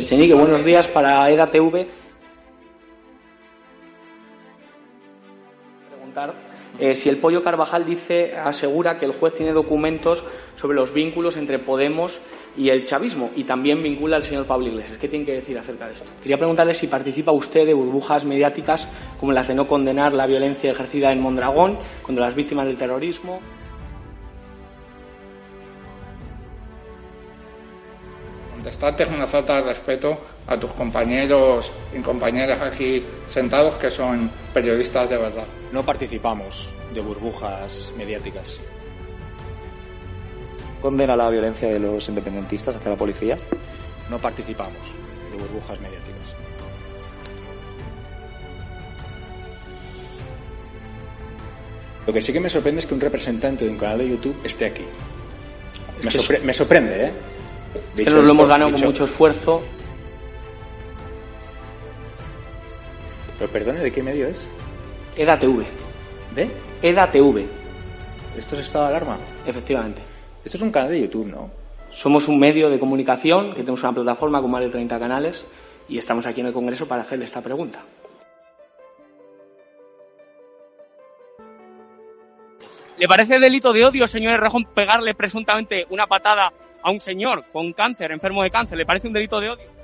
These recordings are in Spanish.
Senique, buenos días para EDATV. Preguntar eh, si el Pollo Carvajal dice, asegura que el juez tiene documentos sobre los vínculos entre Podemos y el chavismo y también vincula al señor Pablo Iglesias. ¿Qué tiene que decir acerca de esto? Quería preguntarle si participa usted de burbujas mediáticas como las de no condenar la violencia ejercida en Mondragón contra las víctimas del terrorismo. Contestarte es una falta de respeto a tus compañeros y compañeras aquí sentados que son periodistas de verdad. No participamos de burbujas mediáticas. condena la violencia de los independentistas hacia la policía. No participamos de burbujas mediáticas. Lo que sí que me sorprende es que un representante de un canal de YouTube esté aquí. Me, que sorpre- me sorprende, ¿eh? Es que nos lo hemos ganado dicho- con mucho esfuerzo. Pero perdone, ¿de qué medio es? EDATV. ¿De? EDATV, ¿Esto es estado de alarma? efectivamente. Esto es un canal de YouTube, ¿no? Somos un medio de comunicación que tenemos una plataforma con más de 30 canales y estamos aquí en el Congreso para hacerle esta pregunta. ¿Le parece delito de odio, señor Rejón, pegarle presuntamente una patada a un señor con cáncer, enfermo de cáncer? ¿Le parece un delito de odio?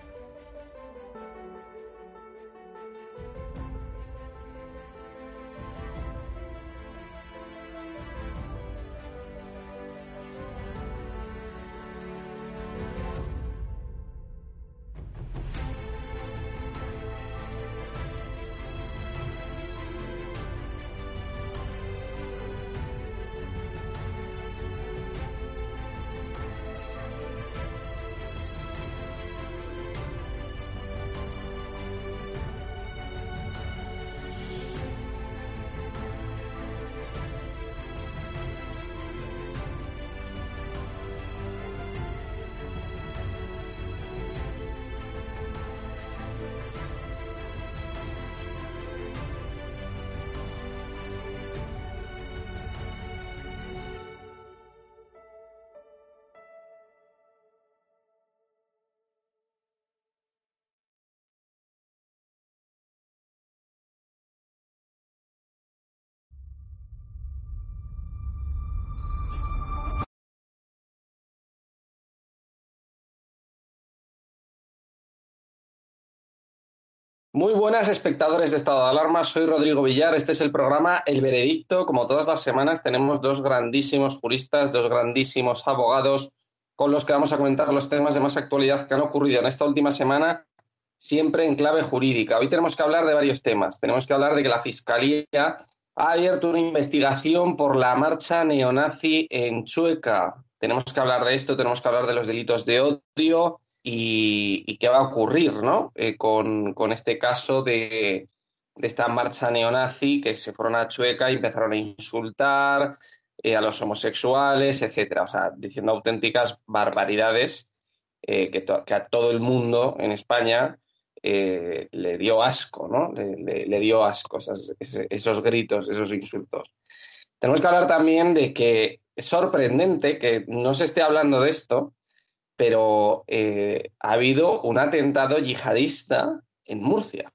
Muy buenas espectadores de Estado de Alarma, soy Rodrigo Villar, este es el programa El Veredicto. Como todas las semanas tenemos dos grandísimos juristas, dos grandísimos abogados con los que vamos a comentar los temas de más actualidad que han ocurrido en esta última semana, siempre en clave jurídica. Hoy tenemos que hablar de varios temas. Tenemos que hablar de que la Fiscalía ha abierto una investigación por la marcha neonazi en Chueca. Tenemos que hablar de esto, tenemos que hablar de los delitos de odio, y, qué va a ocurrir ¿no? Eh, con, con este caso de, de esta marcha neonazi que se fueron a Chueca y empezaron a insultar eh, a los homosexuales, etcétera. O sea, diciendo auténticas barbaridades eh, que, a todo el mundo en España le dio asco, ¿no? Le, dio asco esas- esos gritos, esos insultos. Tenemos que hablar también de que es sorprendente que no se esté hablando de esto, pero eh, ha habido un atentado yihadista en Murcia.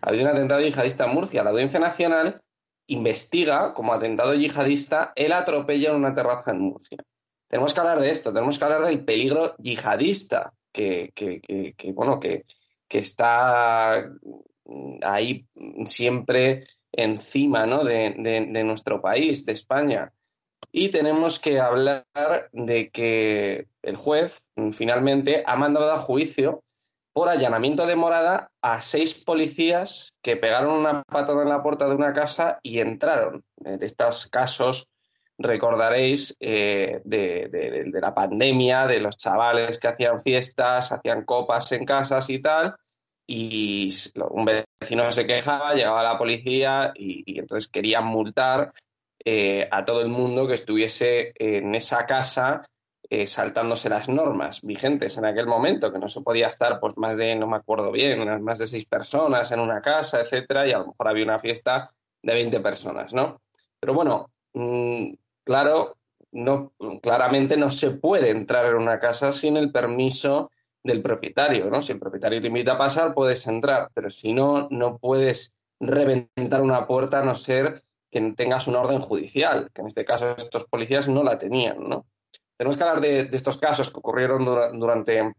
Ha habido un atentado yihadista en Murcia. La Audiencia Nacional investiga como atentado yihadista el atropello en una terraza en Murcia. Tenemos que hablar de esto, tenemos que hablar del peligro yihadista que, bueno, que, está ahí siempre encima ¿no? de nuestro país, de España. Y tenemos que hablar de que el juez mm, finalmente ha mandado a juicio por allanamiento de morada a seis policías que pegaron una patada en la puerta de una casa y entraron. Eh, De estos casos recordaréis de, de, la pandemia, de los chavales que hacían fiestas, hacían copas en casas y tal, y un vecino se quejaba, llegaba la policía y, entonces querían multar eh, a todo el mundo que estuviese en esa casa eh, saltándose las normas vigentes en aquel momento, que no se podía estar pues más de, no me acuerdo bien, más de seis personas en una casa, etcétera, y a lo mejor había una fiesta de 20 personas, ¿no? Pero bueno, mm, claro, no, claramente no se puede entrar en una casa sin el permiso del propietario, ¿no? Si el propietario te invita a pasar, puedes entrar, pero si no, no puedes reventar una puerta a no ser que tengas una orden judicial, que en este caso estos policías no la tenían, ¿no? Tenemos que hablar de, estos casos que ocurrieron durante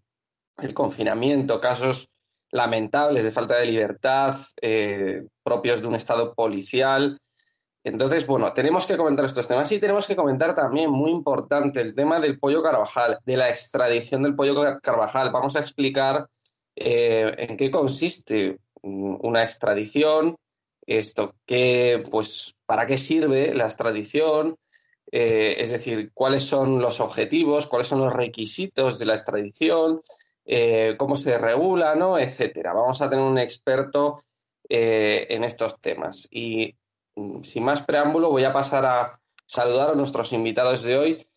el confinamiento, casos lamentables de falta de libertad, eh, propios de un estado policial, entonces, bueno, tenemos que comentar estos temas y tenemos que comentar también, muy importante, el tema del pollo Carvajal, de la extradición del pollo Carvajal. Vamos a explicar eh, en qué consiste una extradición, esto, pues, para qué sirve la extradición, eh, es decir, cuáles son los objetivos, cuáles son los requisitos de la extradición, eh, cómo se regula, ¿no? etcétera. Vamos a tener un experto en estos temas. Y sin más preámbulo, voy a pasar a saludar a nuestros invitados de hoy,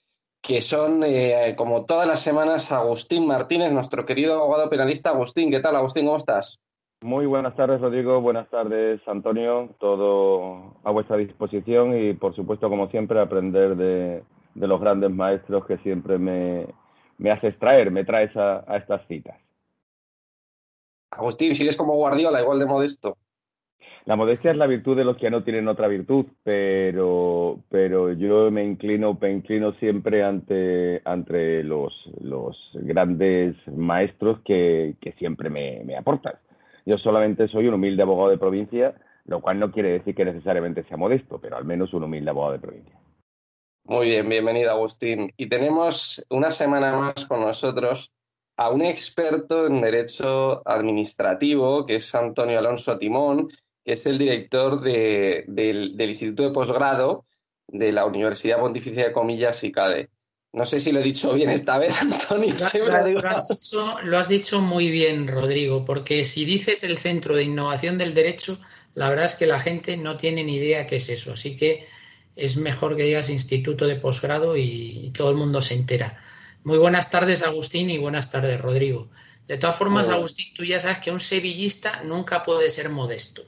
que son, eh, como todas las semanas, Agustín Martínez, nuestro querido abogado penalista. Agustín, ¿qué tal, Agustín? ¿Cómo estás? Muy buenas tardes, Rodrigo. Buenas tardes, Antonio. Todo a vuestra disposición y, por supuesto, como siempre, aprender de, los grandes maestros que siempre me, me haces traer, me traes a, a estas citas. Agustín, sigues como Guardiola, igual de modesto. La modestia es la virtud de los que no tienen otra virtud, pero, pero yo me inclino, me inclino siempre ante, ante los, los grandes maestros que, que siempre me, me aportan. Yo solamente soy un humilde abogado de provincia, lo cual no quiere decir que necesariamente sea modesto, pero al menos un humilde abogado de provincia. Muy bien, bienvenido Agustín. Y tenemos una semana más con nosotros a un experto en derecho administrativo, que es Antonio Alonso Timón, que es el director del, Instituto de Posgrado de la Universidad Pontificia de Comillas y CADE. No sé si lo he dicho bien esta vez, Antonio. Lo, has dicho, muy bien, Rodrigo, porque si dices el Centro de Innovación del Derecho, la verdad es que la gente no tiene ni idea qué es eso. Así que es mejor que digas Instituto de Posgrado y, todo el mundo se entera. Muy buenas tardes, Agustín, y buenas tardes, Rodrigo. De todas formas, Agustín, tú ya sabes que un sevillista nunca puede ser modesto.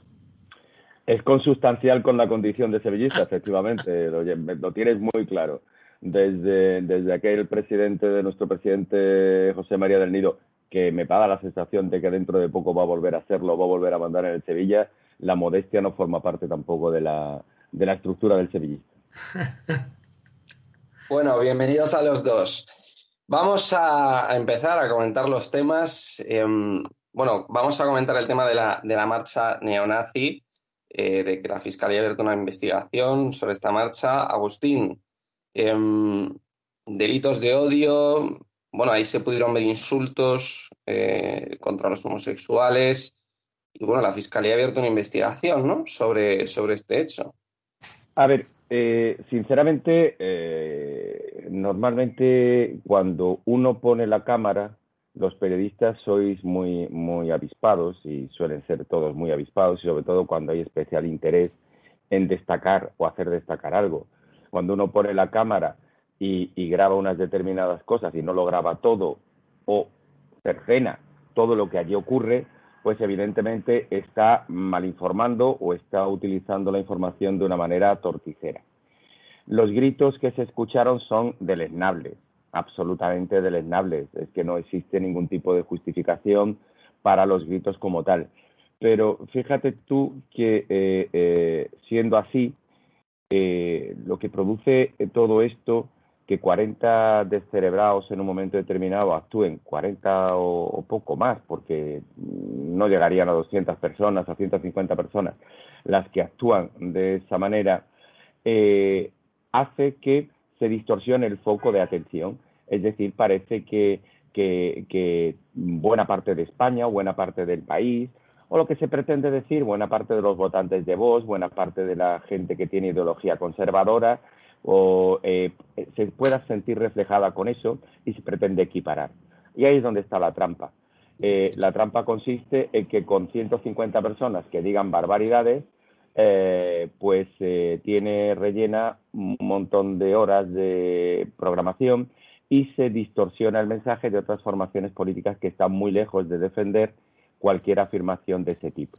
Es consustancial con la condición de sevillista, efectivamente, lo, tienes muy claro. Desde, desde aquel presidente de nuestro presidente José María del Nido, que me paga la sensación de que dentro de poco va a volver a hacerlo, va a volver a mandar en el Sevilla, la modestia no forma parte tampoco de la, de la estructura del sevillista. Bueno, bienvenidos a los dos. Vamos a, empezar a comentar los temas. Em, bueno, vamos a comentar el tema de la, de la marcha neonazi eh, de que la Fiscalía ha abierto una investigación sobre esta marcha. Agustín, em, delitos de odio, bueno, ahí se pudieron ver insultos eh, contra los homosexuales y bueno, la Fiscalía ha abierto una investigación ¿no? sobre, sobre este hecho. A ver, eh, sinceramente, normalmente cuando uno pone la cámara los periodistas sois muy, muy avispados y suelen ser todos muy avispados y sobre todo cuando hay especial interés en destacar o hacer destacar algo. Cuando uno pone la cámara y, graba unas determinadas cosas y no lo graba todo o cercena todo lo que allí ocurre, pues evidentemente está mal informando o está utilizando la información de una manera torticera. Los gritos que se escucharon son deleznables absolutamente deleznables. Es que no existe ningún tipo de justificación para los gritos como tal. Pero fíjate tú que eh, eh, siendo así, eh, lo que produce todo esto, que 40 descerebrados en un momento determinado actúen, 40 o, poco más, porque no llegarían a 200 personas, a 150 personas, las que actúan de esa manera, hace que se distorsione el foco de atención. Es decir, parece que, buena parte de España o buena parte del país, o lo que se pretende decir, buena parte de los votantes de Vox, buena parte de la gente que tiene ideología conservadora, o eh, se pueda sentir reflejada con eso y se pretende equiparar. Y ahí es donde está la trampa. Eh, la trampa consiste en que con 150 personas que digan barbaridades, eh, pues tiene rellena un montón de horas de programación y se distorsiona el mensaje de otras formaciones políticas que están muy lejos de defender cualquier afirmación de ese tipo.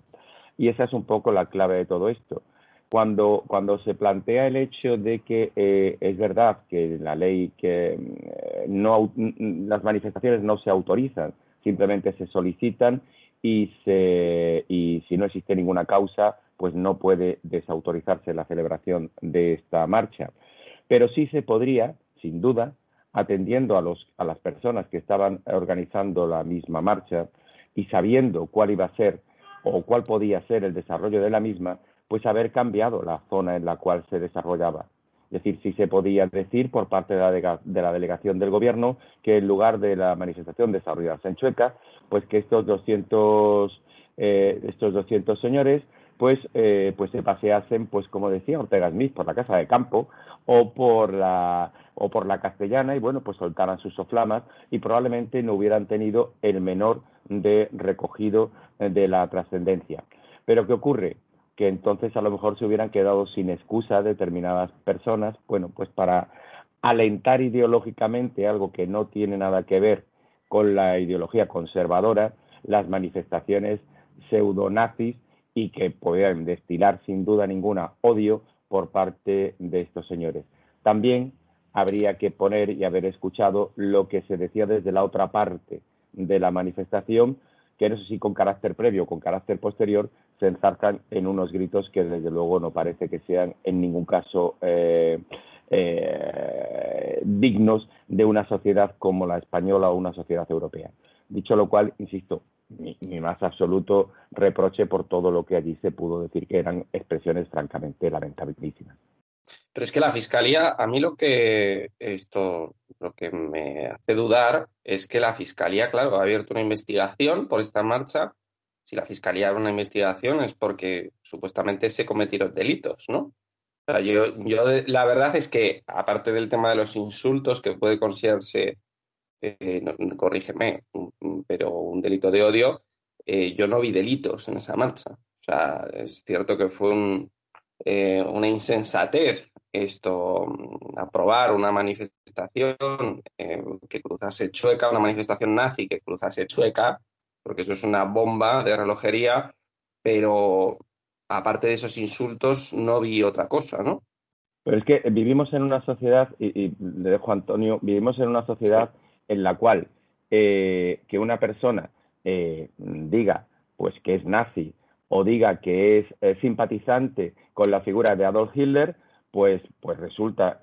Y esa es un poco la clave de todo esto. Cuando, cuando se plantea el hecho de que eh, es verdad que la ley que eh, no, las manifestaciones no se autorizan, simplemente se solicitan y, se, y si no existe ninguna causa, pues no puede desautorizarse la celebración de esta marcha. Pero sí se podría, sin duda, atendiendo a, los, a las personas que estaban organizando la misma marcha y sabiendo cuál iba a ser o cuál podía ser el desarrollo de la misma, pues haber cambiado la zona en la cual se desarrollaba. Es decir, si se podía decir por parte de la, de la delegación del gobierno que en lugar de la manifestación desarrollarse en Chueca, pues que estos 200, eh, estos 200 señores pues, eh, pues se paseasen, pues como decía Ortega Smith, por la Casa de Campo o por la o por la Castellana y bueno, pues soltaran sus soflamas y probablemente no hubieran tenido el menor de recogido de la trascendencia. Pero ¿qué ocurre? Que entonces a lo mejor se hubieran quedado sin excusa determinadas personas, bueno, pues para alentar ideológicamente algo que no tiene nada que ver con la ideología conservadora, las manifestaciones pseudonazis y que puedan destilar sin duda ninguna odio por parte de estos señores. También habría que poner y haber escuchado lo que se decía desde la otra parte de la manifestación, que no sé si con carácter previo o con carácter posterior se enzarzan en unos gritos que desde luego no parece que sean en ningún caso eh, eh, dignos de una sociedad como la española o una sociedad europea. Dicho lo cual, insisto, mi, más absoluto reproche por todo lo que allí se pudo decir que eran expresiones francamente lamentabilísimas. Pero es que la fiscalía, a mí lo que esto, lo que me hace dudar es que la fiscalía, claro, ha abierto una investigación por esta marcha. Si la fiscalía abre una investigación es porque supuestamente se cometieron delitos, ¿no? O sea, yo, yo la verdad es que, aparte del tema de los insultos que puede considerarse eh, corrígeme, pero un delito de odio, eh, yo no vi delitos en esa marcha. O sea, es cierto que fue eh, una insensatez esto, mm, aprobar una manifestación que cruzase Chueca, una manifestación nazi que cruzase Chueca, porque eso es una bomba de relojería, pero aparte de esos insultos no vi otra cosa, ¿no? Pero es que vivimos en una sociedad, y, le dejo a Antonio, vivimos en una sociedad en la cual eh, que una persona eh, diga pues que es nazi o diga que es eh, simpatizante con la figura de Adolf Hitler, pues, pues resulta,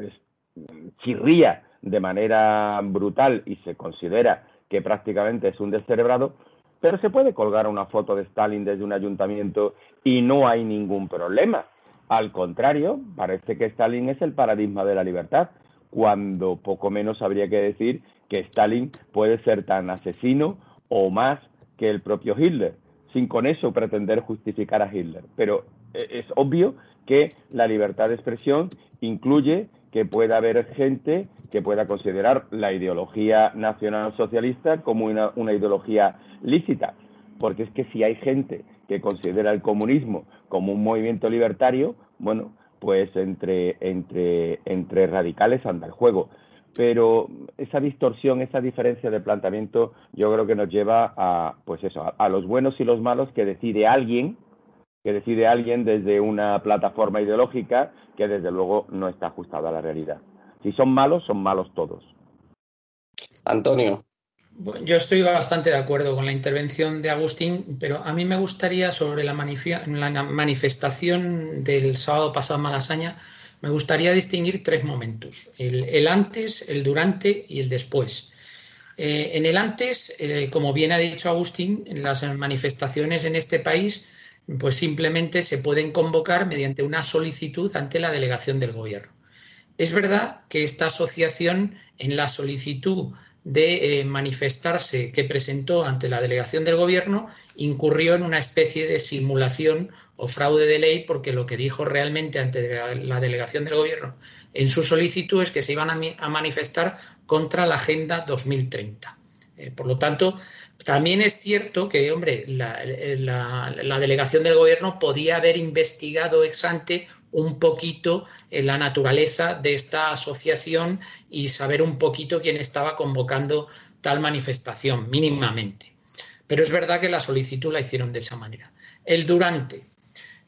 chirría de manera brutal y se considera que prácticamente es un descerebrado, pero se puede colgar una foto de Stalin desde un ayuntamiento y no hay ningún problema. Al contrario, parece que Stalin es el paradigma de la libertad, cuando poco menos habría que decir que Stalin puede ser tan asesino o más que el propio Hitler, sin con eso pretender justificar a Hitler. Pero eh, es obvio que la libertad de expresión incluye que pueda haber gente que pueda considerar la ideología nacional socialista como una, una, ideología lícita. Porque es que si hay gente que considera el comunismo como un movimiento libertario, bueno, pues entre, entre, entre radicales anda el juego pero esa distorsión, esa diferencia de planteamiento, yo creo que nos lleva a, pues eso, a, los buenos y los malos que decide alguien, que decide alguien desde una plataforma ideológica que desde luego no está ajustada a la realidad. Si son malos, son malos todos. Antonio. Yo estoy bastante de acuerdo con la intervención de Agustín, pero a mí me gustaría sobre la, la manifestación del sábado pasado en Malasaña me gustaría distinguir tres momentos, el, antes, el durante y el después. Eh, en el antes, eh, como bien ha dicho Agustín, las manifestaciones en este país pues simplemente se pueden convocar mediante una solicitud ante la delegación del gobierno. Es verdad que esta asociación en la solicitud de eh, manifestarse que presentó ante la delegación del gobierno incurrió en una especie de simulación o fraude de ley porque lo que dijo realmente ante la delegación del gobierno en su solicitud es que se iban a, manifestar contra la Agenda 2030. Eh, por lo tanto, también es cierto que, hombre, la, la, delegación del gobierno podía haber investigado ex ante un poquito la naturaleza de esta asociación y saber un poquito quién estaba convocando tal manifestación, mínimamente. Pero es verdad que la solicitud la hicieron de esa manera. El durante,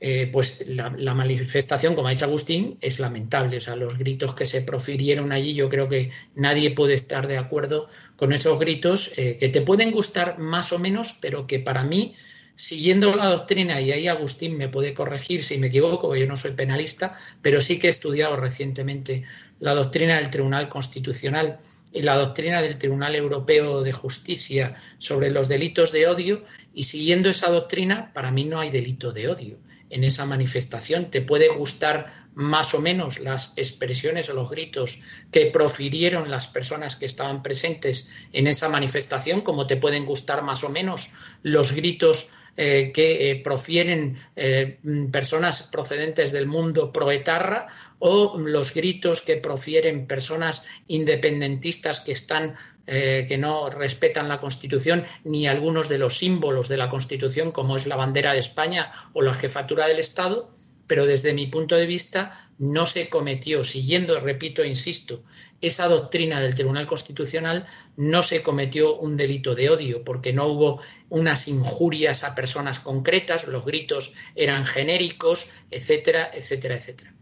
eh, pues la, manifestación, como ha dicho Agustín, es lamentable. O sea, los gritos que se profirieron allí, yo creo que nadie puede estar de acuerdo con esos gritos, eh, que te pueden gustar más o menos, pero que para mí siguiendo la doctrina, y ahí Agustín me puede corregir si me equivoco, yo no soy penalista, pero sí que he estudiado recientemente la doctrina del Tribunal Constitucional y la doctrina del Tribunal Europeo de Justicia sobre los delitos de odio, y siguiendo esa doctrina, para mí no hay delito de odio en esa manifestación. Te puede gustar más o menos las expresiones o los gritos que profirieron las personas que estaban presentes en esa manifestación, como te pueden gustar más o menos los gritos eh, que eh, profieren eh, personas procedentes del mundo proetarra o los gritos que profieren personas independentistas que están que no respetan la Constitución ni algunos de los símbolos de la Constitución como es la bandera de España o la jefatura del Estado pero desde mi punto de vista no se cometió, siguiendo, repito, insisto, esa doctrina del Tribunal Constitucional, no se cometió un delito de odio, porque no hubo unas injurias a personas concretas, los gritos eran genéricos, etcétera, etcétera, etcétera.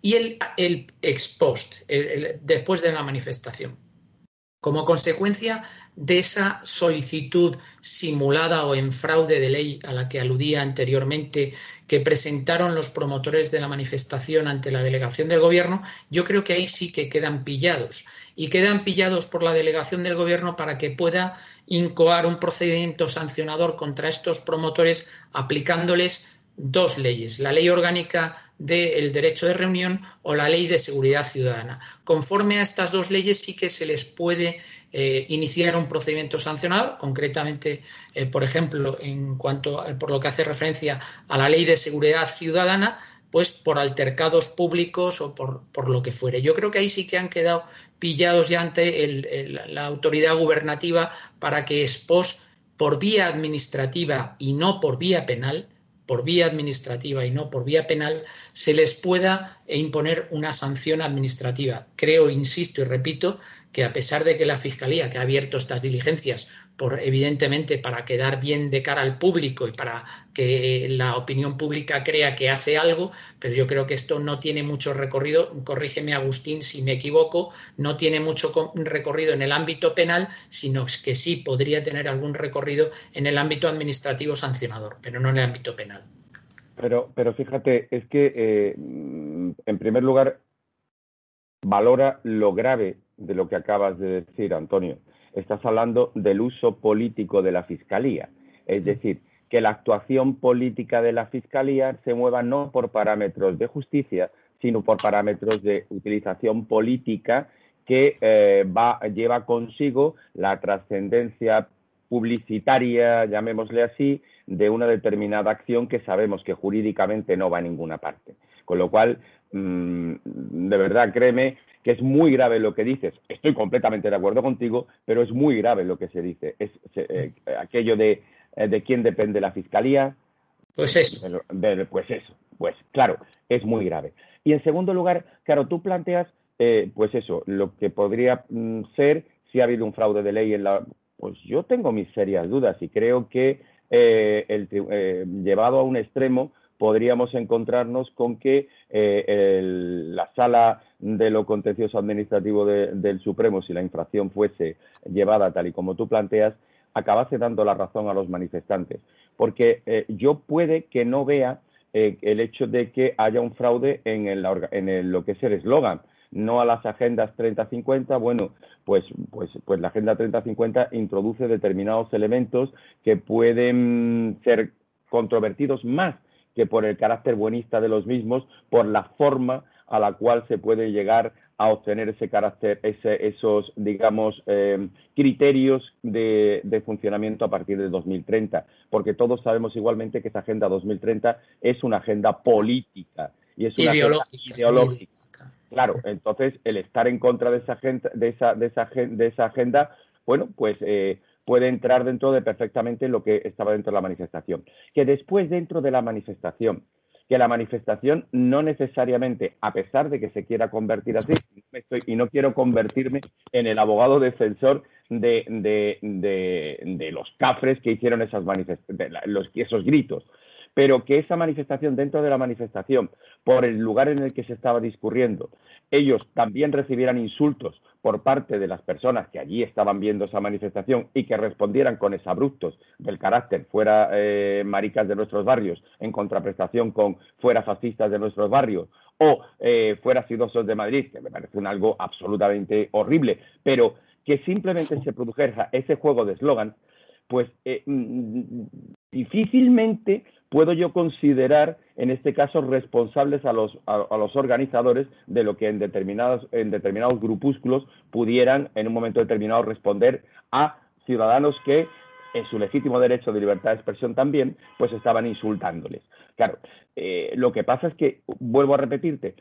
Y el, el ex post, después de la manifestación. Como consecuencia de esa solicitud simulada o en fraude de ley a la que aludía anteriormente que presentaron los promotores de la manifestación ante la delegación del gobierno, yo creo que ahí sí que quedan pillados. Y quedan pillados por la delegación del gobierno para que pueda incoar un procedimiento sancionador contra estos promotores aplicándoles dos leyes, la ley orgánica del derecho de reunión o la ley de seguridad ciudadana. Conforme a estas dos leyes sí que se les puede eh, iniciar un procedimiento sancionador, concretamente, eh, por ejemplo, en cuanto por lo que hace referencia a la ley de seguridad ciudadana, pues por altercados públicos o por, lo que fuere. Yo creo que ahí sí que han quedado pillados ya ante la autoridad gubernativa para que expos por vía administrativa y no por vía penal, por vía administrativa y no por vía penal, se les pueda imponer una sanción administrativa. Creo, insisto y repito, que a pesar de que la Fiscalía, que ha abierto estas diligencias, por evidentemente para quedar bien de cara al público y para que la opinión pública crea que hace algo, pero yo creo que esto no tiene mucho recorrido, corrígeme Agustín si me equivoco, no tiene mucho recorrido en el ámbito penal, sino que sí podría tener algún recorrido en el ámbito administrativo sancionador, pero no en el ámbito penal. Pero, pero fíjate, es que eh, en primer lugar valora lo grave de lo que acabas de decir, Antonio. Estás hablando del uso político de la Fiscalía. Es decir, que la actuación política de la Fiscalía se mueva no por parámetros de justicia, sino por parámetros de utilización política que eh, va, lleva consigo la trascendencia publicitaria, llamémosle así, de una determinada acción que sabemos que jurídicamente no va a ninguna parte. Con lo cual, mm, de verdad, créeme que es muy grave lo que dices. Estoy completamente de acuerdo contigo, pero es muy grave lo que se dice. Es eh, aquello de, eh, de quién depende la fiscalía. Pues eso. pues eso. Pues claro, es muy grave. Y en segundo lugar, claro, tú planteas, eh, pues eso, lo que podría mm, ser si ha habido un fraude de ley en la. Pues yo tengo mis serias dudas y creo que el, llevado a un extremo podríamos encontrarnos con que eh, la sala de lo contencioso administrativo del Supremo, si la infracción fuese llevada tal y como tú planteas, acabase dando la razón a los manifestantes. Porque eh, yo puede que no vea eh, el hecho de que haya un fraude en, lo que es el eslogan, no a las agendas 30-50, bueno, pues, pues, pues la agenda 30-50 introduce determinados elementos que pueden ser controvertidos más que por el carácter buenista de los mismos, por la forma a la cual se puede llegar a obtener ese carácter, esos, digamos, eh, criterios de, funcionamiento a partir de 2030, porque todos sabemos igualmente que esa Agenda 2030 es una agenda política y es una ideológica. ideológica. Claro, entonces el estar en contra de esa agenda, de esa, de esa, de esa agenda bueno, pues eh, puede entrar dentro de perfectamente lo que estaba dentro de la manifestación. Que después dentro de la manifestación que la manifestación no necesariamente, a pesar de que se quiera convertir así, y no quiero convertirme en el abogado defensor de, los cafres que hicieron esas esos gritos, pero que esa manifestación, dentro de la manifestación, por el lugar en el que se estaba discurriendo, ellos también recibieran insultos por parte de las personas que allí estaban viendo esa manifestación y que respondieran con exabruptos del carácter fuera eh, maricas de nuestros barrios en contraprestación con fuera fascistas de nuestros barrios o eh, fuera sidosos de Madrid, que me parece un algo absolutamente horrible, pero que simplemente se produjera ese juego de eslogan, pues eh, mm, difícilmente puedo yo considerar, en este caso, responsables a los, a, los organizadores de lo que en determinados, en determinados grupúsculos pudieran, en un momento determinado, responder a ciudadanos que en su legítimo derecho de libertad de expresión también, pues estaban insultándoles. Claro, eh, lo que pasa es que, vuelvo a repetirte,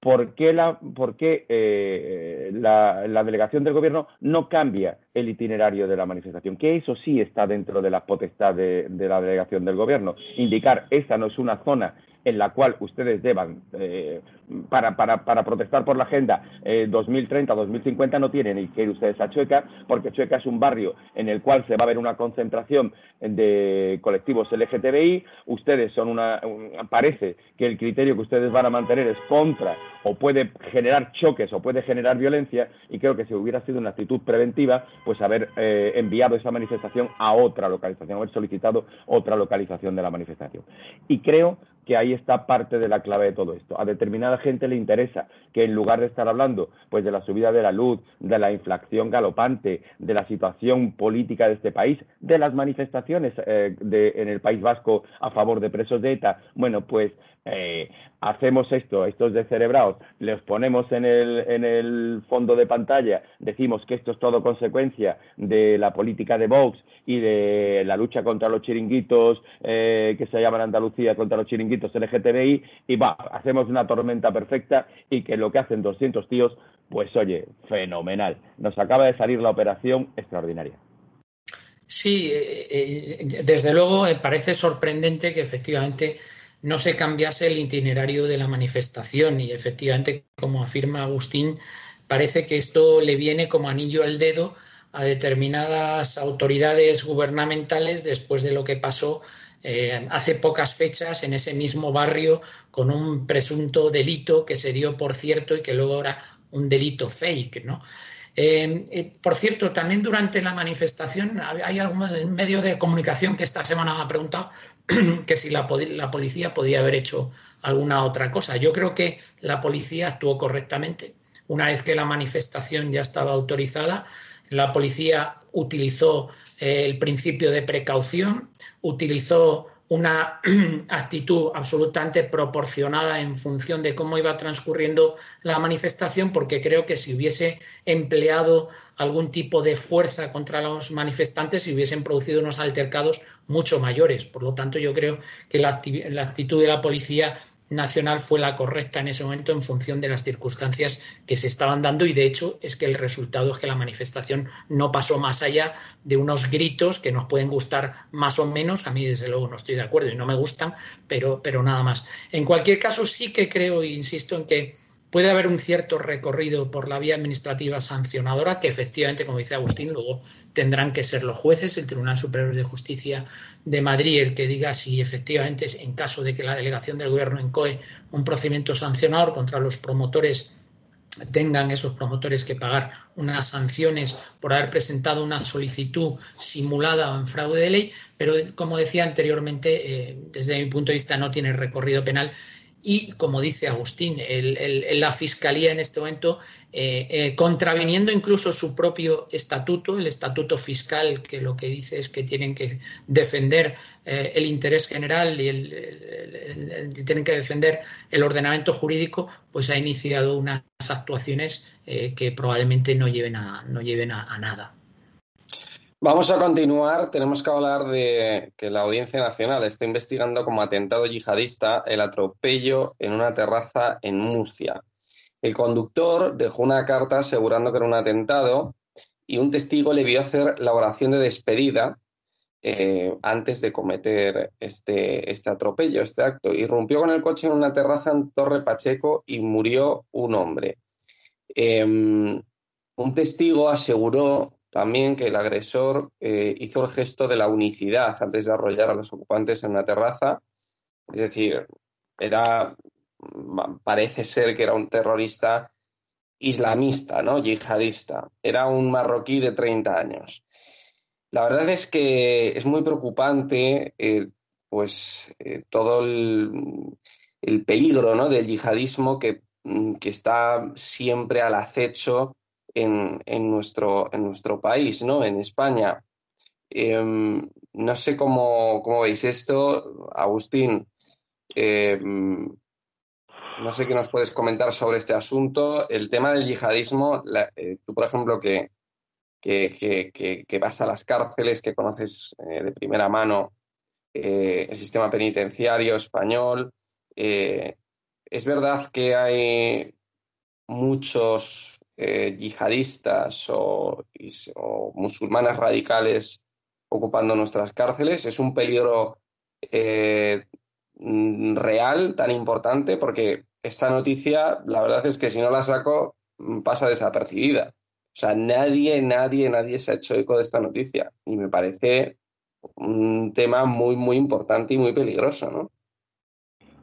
¿por qué, la, por qué eh, la, delegación del gobierno no cambia el itinerario de la manifestación? Que eso sí está dentro de la potestad de, de la delegación del gobierno. Indicar, esta no es una zona en la cual ustedes deban, eh, para, para, para, protestar por la agenda 2030-2050, eh, no tienen ni que ir ustedes a Chueca, porque Chueca es un barrio en el cual se va a ver una concentración de colectivos LGTBI. Ustedes son una. parece que el criterio que ustedes van a mantener es contra o puede generar choques o puede generar violencia, y creo que si hubiera sido una actitud preventiva, pues haber eh, enviado esa manifestación a otra localización, haber solicitado otra localización de la manifestación. Y creo que ahí está parte de la clave de todo esto. A determinada gente le interesa que en lugar de estar hablando pues de la subida de la luz, de la inflación galopante, de la situación política de este país, de las manifestaciones eh, en el País Vasco a favor de presos de ETA, bueno, pues eh, hacemos esto, estos descerebrados, les ponemos en el, en el fondo de pantalla, decimos que esto es todo consecuencia de la política de Vox y de la lucha contra los chiringuitos eh, que se llaman Andalucía contra los chiringuitos LGTBI y va, hacemos una tormenta perfecta y que lo que hacen 200 tíos, pues oye, fenomenal. Nos acaba de salir la operación extraordinaria. Sí, eh, desde luego parece sorprendente que efectivamente no se cambiase el itinerario de la manifestación y efectivamente, como afirma Agustín, parece que esto le viene como anillo al dedo a determinadas autoridades gubernamentales después de lo que pasó eh, hace pocas fechas en ese mismo barrio con un presunto delito que se dio por cierto y que luego era un delito fake, ¿no? Eh, eh, por cierto, también durante la manifestación hay algún medio de comunicación que esta semana me ha preguntado que si la, policía podía haber hecho alguna otra cosa. Yo creo que la policía actuó correctamente. Una vez que la manifestación ya estaba autorizada, la policía utilizó eh, el principio de precaución, utilizó una actitud absolutamente proporcionada en función de cómo iba transcurriendo la manifestación, porque creo que si hubiese empleado algún tipo de fuerza contra los manifestantes, se hubiesen producido unos altercados mucho mayores. Por lo tanto, yo creo que la, la actitud de la policía nacional fue la correcta en ese momento en función de las circunstancias que se estaban dando y de hecho es que el resultado es que la manifestación no pasó más allá de unos gritos que nos pueden gustar más o menos, a mí desde luego no estoy de acuerdo y no me gustan, pero, pero nada más. En cualquier caso sí que creo e insisto en que puede haber un cierto recorrido por la vía administrativa sancionadora que efectivamente, como dice Agustín, luego tendrán que ser los jueces, el Tribunal Superior de Justicia de Madrid, el que diga si efectivamente, en caso de que la delegación del Gobierno encoe un procedimiento sancionador contra los promotores tengan esos promotores que pagar unas sanciones por haber presentado una solicitud simulada o en fraude de ley, pero como decía anteriormente, eh, desde mi punto de vista no tiene recorrido penal y, como dice Agustín, la Fiscalía en este momento eh, eh, contraviniendo incluso su propio estatuto, el estatuto fiscal, que lo que dice es que tienen que defender eh, el interés general y tienen que defender el ordenamiento jurídico, pues ha iniciado unas actuaciones que probablemente no lleven a nada. Vamos a continuar. Tenemos que hablar de que la Audiencia Nacional está investigando como atentado yihadista el atropello en una terraza en Murcia. El conductor dejó una carta asegurando que era un atentado y un testigo le vio hacer la oración de despedida eh, antes de cometer este, este atropello, este acto. Irrumpió con el coche en una terraza en Torre Pacheco y murió un hombre. Em, un testigo aseguró también que el agresor eh, hizo el gesto de la unicidad antes de arrollar a los ocupantes en una terraza. Es decir, era, parece ser que era un terrorista islamista, ¿no? Yihadista. Era un marroquí de 30 años. La verdad es que es muy preocupante eh, pues, eh, todo el, peligro ¿no? del yihadismo que, que está siempre al acecho en, nuestro, en nuestro país, ¿no? En España. Em, no sé cómo, veis esto, Agustín. Em, no sé qué nos puedes comentar sobre este asunto. El tema del yihadismo, eh, tú, por ejemplo, que, que, vas a las cárceles, que conoces eh, de primera mano eh, el sistema penitenciario español, es verdad que hay muchos eh, yihadistas o, musulmanes radicales ocupando nuestras cárceles. Es un peligro eh, mm, real, tan importante, porque esta noticia, la verdad es que si no la saco, mm, pasa desapercibida. O sea, nadie, nadie, nadie se ha hecho eco de esta noticia. Y me parece un tema muy, muy importante y muy peligroso, ¿no?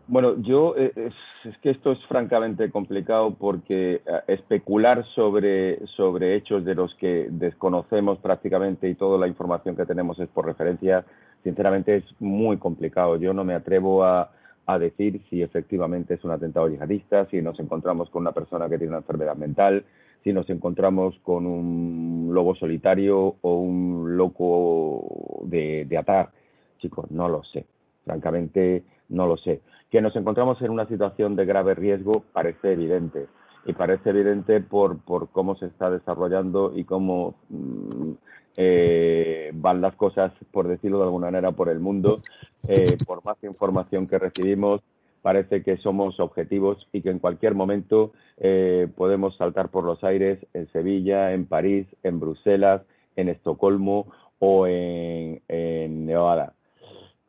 Bueno, yo eh, es, que esto es francamente complicado porque eh, especular sobre, sobre hechos de los que desconocemos prácticamente y toda la información que tenemos es por referencia, sinceramente es muy complicado. Yo no me atrevo a, a decir si efectivamente es un atentado yihadista, si nos encontramos con una persona que tiene una enfermedad mental, si nos encontramos con un lobo solitario o un loco de, de atar. Chicos, no lo sé. Francamente, no lo sé. Que nos encontramos en una situación de grave riesgo parece evidente. Y parece evidente por, por cómo se está desarrollando y cómo mm, eh, van las cosas, por decirlo de alguna manera, por el mundo. Eh, por más información que recibimos, parece que somos objetivos y que en cualquier momento eh, podemos saltar por los aires en Sevilla, en París, en Bruselas, en Estocolmo o en, en Nevada.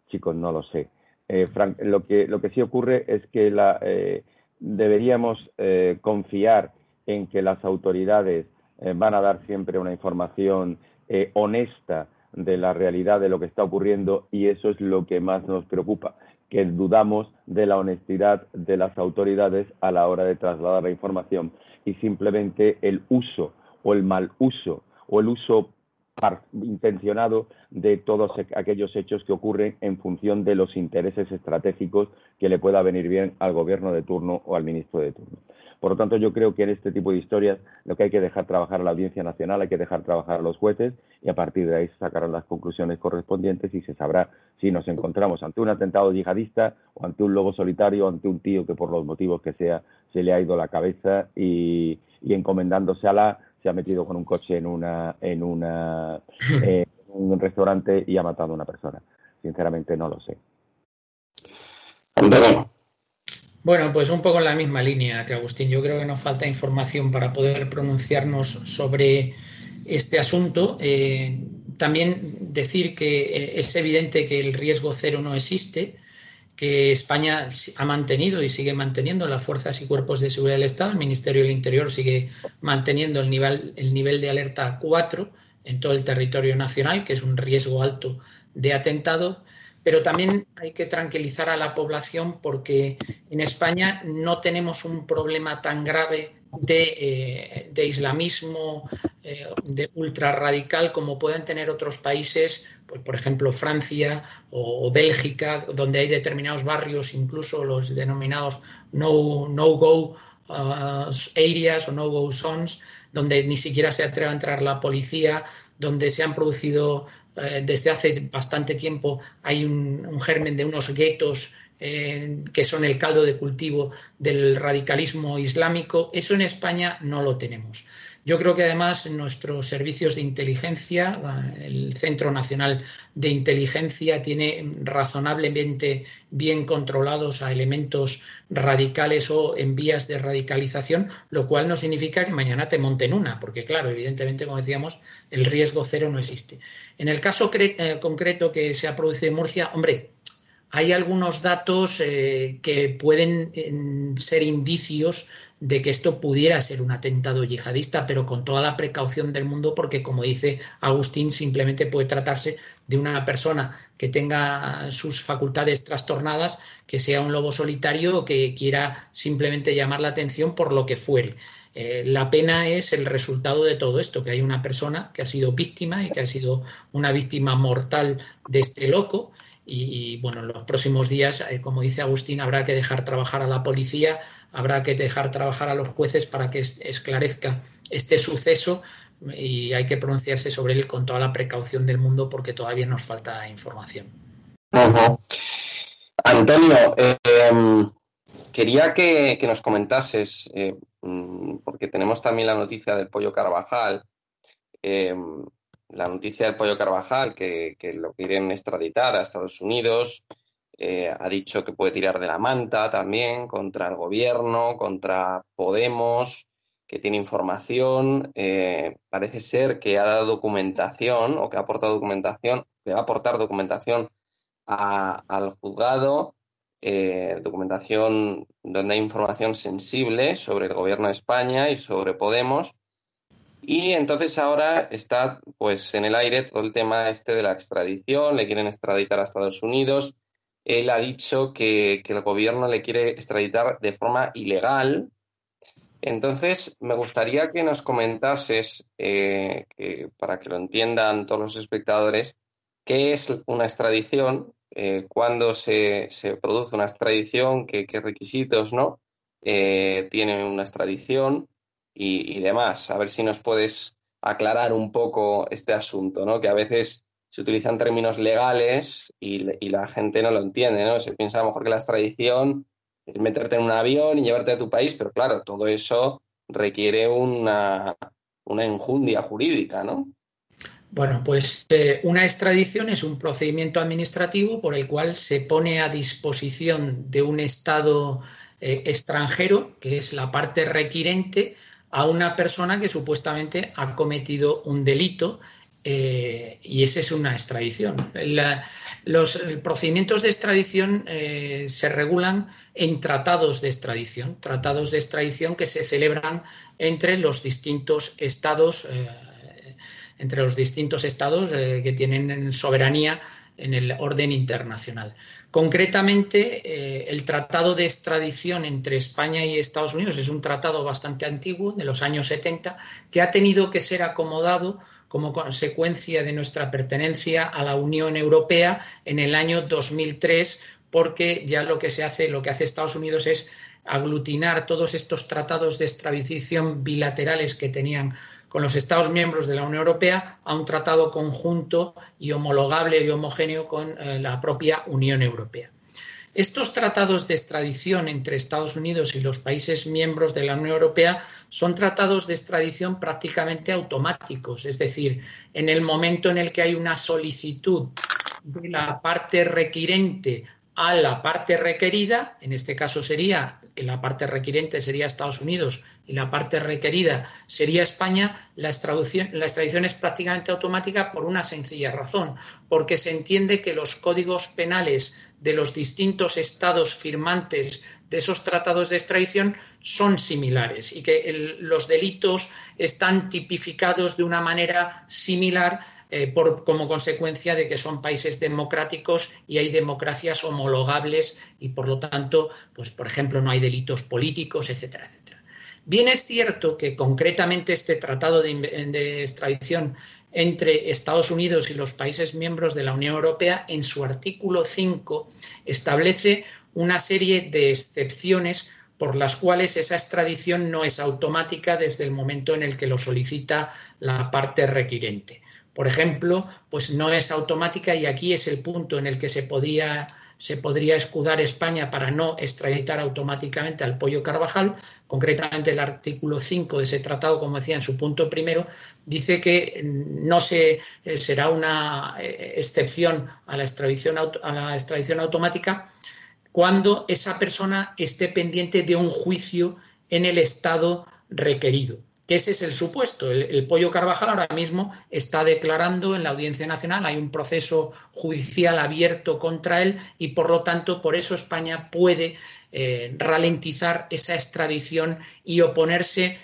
Chicos, no lo sé. Eh, lo, que, lo que sí ocurre es que la, eh, deberíamos eh, confiar en que las autoridades van a dar siempre una información honesta de la realidad de lo que está ocurriendo y eso es lo que más nos preocupa, que dudamos de la honestidad de las autoridades a la hora de trasladar la información y simplemente el uso o el mal uso o el uso intencionado de todos aquellos hechos que ocurren en función de los intereses estratégicos que le pueda venir bien al gobierno de turno o al ministro de turno. Por lo tanto, yo creo que en este tipo de historias lo que hay que dejar trabajar a la Audiencia Nacional, hay que dejar trabajar a los jueces y a partir de ahí se sacarán las conclusiones correspondientes y se sabrá si nos encontramos ante un atentado yihadista o ante un lobo solitario ante un tío que por los motivos que sea se le ha ido la cabeza y encomendándose a la se ha metido con un coche en una en una eh, un restaurante y ha matado a una persona. Sinceramente no lo sé. Bueno, pues un poco en la misma línea que Agustín. Yo creo que nos falta información para poder pronunciarnos sobre este asunto. Eh, también decir que es evidente que el riesgo cero no existe que España ha mantenido y sigue manteniendo las fuerzas y cuerpos de seguridad del Estado. El Ministerio del Interior sigue manteniendo el nivel, el nivel de alerta 4 en todo el territorio nacional, que es un riesgo alto de atentado. pero también hay que tranquilizar a la población porque en España no tenemos un problema tan grave de, eh, islamismo eh, de ultra radical como pueden tener otros países, pues, por ejemplo Francia o, Bélgica, donde hay determinados barrios, incluso los denominados no, no go uh, areas o no go zones, donde ni siquiera se atreve a entrar la policía, donde se han producido eh, desde hace bastante tiempo hay un, germen de unos guetos eh, que son el caldo de cultivo del radicalismo islámico. Eso en España no lo tenemos. Yo creo que además nuestros servicios de inteligencia, el Centro Nacional de Inteligencia, tiene razonablemente bien controlados a elementos radicales o en vías de radicalización, lo cual no significa que mañana te monten una, porque claro, evidentemente, como decíamos, el riesgo cero no existe. En el caso eh, concreto que se ha producido en Murcia, hombre, hay algunos datos eh, que pueden ser indicios de que esto pudiera ser un atentado yihadista, pero con toda la precaución del mundo, porque como dice Agustín, simplemente puede tratarse de una persona que tenga sus facultades trastornadas, que sea un lobo solitario o que quiera simplemente llamar la atención por lo que fuere. Eh, la pena es el resultado de todo esto, que hay una persona que ha sido víctima y que ha sido una víctima mortal de este loco y, bueno, en los próximos días, eh, como dice Agustín, habrá que dejar trabajar a la policía, habrá que dejar trabajar a los jueces para que esclarezca este suceso y hay que pronunciarse sobre él con toda la precaución del mundo porque todavía nos falta información. Antonio, em, quería que, nos comentases, eh, mm, porque tenemos también la noticia del pollo Carvajal. La noticia del Pollo Carvajal, que, lo quieren extraditar a Estados Unidos, eh, ha dicho que puede tirar de la manta también contra el gobierno, contra Podemos, que tiene información. Eh, parece ser que ha dado documentación o que ha aportado documentación, que va a aportar documentación al juzgado, eh, documentación donde hay información sensible sobre el gobierno de España y sobre Podemos y entonces ahora está pues en el aire todo el tema este de la extradición, le quieren extraditar a Estados Unidos. Él ha dicho que, el gobierno le quiere extraditar de forma ilegal. Entonces, me gustaría que nos comentases, eh, para que lo entiendan todos los espectadores, qué es una extradición, eh, cuándo se, produce una extradición, qué, requisitos ¿no? Eh, tiene una extradición y, demás. A ver si nos puedes aclarar un poco este asunto, ¿no? Que a veces se utilizan términos legales y, la gente no lo entiende, ¿no? Se piensa a lo mejor que la extradición es meterte en un avión y llevarte a tu país, pero claro, todo eso requiere una, una enjundia jurídica, ¿no? Bueno, pues eh, una extradición es un procedimiento administrativo por el cual se pone a disposición de un Estado eh, extranjero, que es la parte requirente, a una persona que supuestamente ha cometido un delito eh, y esa es una extradición. los procedimientos de extradición eh, se regulan en tratados de extradición, tratados de extradición que se celebran entre los distintos estados, eh, entre los distintos estados que tienen soberanía en el orden internacional. Concretamente, eh, el tratado de extradición entre España y Estados Unidos es un tratado bastante antiguo, de los años 70, que ha tenido que ser acomodado como consecuencia de nuestra pertenencia a la Unión Europea en el año 2003, porque ya lo que se hace, lo que hace Estados Unidos es aglutinar todos estos tratados de extradición bilaterales que tenían con los Estados miembros de la Unión Europea a un tratado conjunto y homologable y homogéneo con eh, la propia Unión Europea. Estos tratados de extradición entre Estados Unidos y los países miembros de la Unión Europea son tratados de extradición prácticamente automáticos, es decir, en el momento en el que hay una solicitud de la parte requirente a la parte requerida, en este caso sería la parte requirente sería Estados Unidos y la parte requerida sería España, la extradición, la extradición es prácticamente automática por una sencilla razón, porque se entiende que los códigos penales de los distintos estados firmantes de esos tratados de extradición son similares y que los delitos están tipificados de una manera similar eh, por, como consecuencia de que son países democráticos y hay democracias homologables y por lo tanto, pues por ejemplo, no hay delitos políticos, etcétera, etcétera. Bien es cierto que concretamente este tratado de, extradición entre Estados Unidos y los países miembros de la Unión Europea, en su artículo 5, establece una serie de excepciones por las cuales esa extradición no es automática desde el momento en el que lo solicita la parte requirente. Por ejemplo, pues no es automática y aquí es el punto en el que se podría, se podría escudar España para no extraditar automáticamente al pollo Carvajal. Concretamente, el artículo 5 de ese tratado, como decía en su punto primero, dice que no se, eh, será una eh, excepción a la extradición, a la extradición automática cuando esa persona esté pendiente de un juicio en el estado requerido. Que ese es el supuesto. El, Pollo Carvajal ahora mismo está declarando en la Audiencia Nacional, hay un proceso judicial abierto contra él y por lo tanto por eso España puede eh, ralentizar esa extradición y oponerse